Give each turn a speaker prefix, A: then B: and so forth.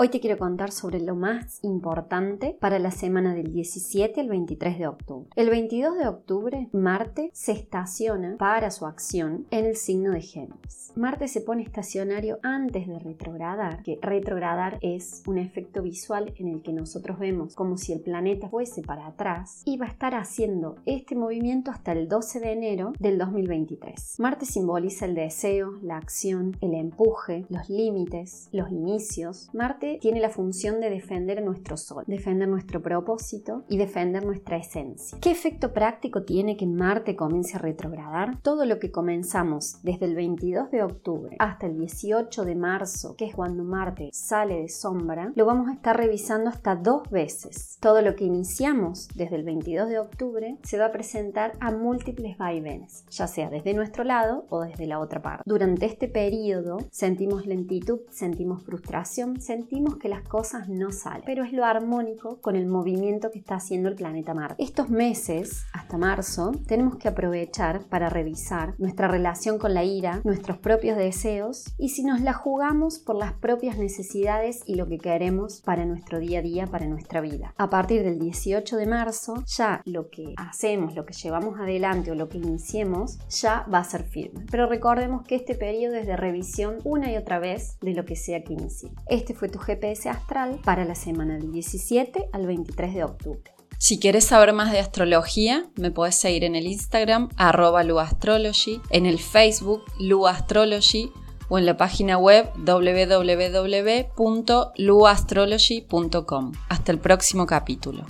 A: Hoy te quiero contar sobre lo más importante para la semana del 17 al 23 de octubre. El 22 de octubre, Marte se estaciona para su acción en el signo de Géminis. Marte se pone estacionario antes de retrogradar, que retrogradar es un efecto visual en el que nosotros vemos como si el planeta fuese para atrás y va a estar haciendo este movimiento hasta el 12 de enero del 2023. Marte simboliza el deseo, la acción, el empuje, los límites, los inicios. Marte tiene la función de defender nuestro sol, defender nuestro propósito y defender nuestra esencia. ¿Qué efecto práctico tiene que Marte comience a retrogradar? Todo lo que comenzamos desde el 22 de octubre hasta el 18 de marzo, que es cuando Marte sale de sombra, lo vamos a estar revisando hasta dos veces. Todo lo que iniciamos desde el 22 de octubre se va a presentar a múltiples vaivenes, ya sea desde nuestro lado o desde la otra parte. Durante este periodo sentimos lentitud, sentimos frustración, sentimos que las cosas no salen, pero es lo armónico con el movimiento que está haciendo el planeta Marte. Estos meses, hasta marzo, tenemos que aprovechar para revisar nuestra relación con la ira, nuestros propios deseos y si nos la jugamos por las propias necesidades y lo que queremos para nuestro día a día, para nuestra vida. A partir del 18 de marzo, ya lo que hacemos, lo que llevamos adelante o lo que iniciemos, ya va a ser firme. Pero recordemos que este periodo es de revisión una y otra vez de lo que sea que inicie. Este fue tu GPS astral para la semana del 17 al 23 de octubre.
B: Si quieres saber más de astrología, me puedes seguir en el Instagram arroba luastrology, en el Facebook luastrology o en la página web www.luastrology.com. Hasta el próximo capítulo.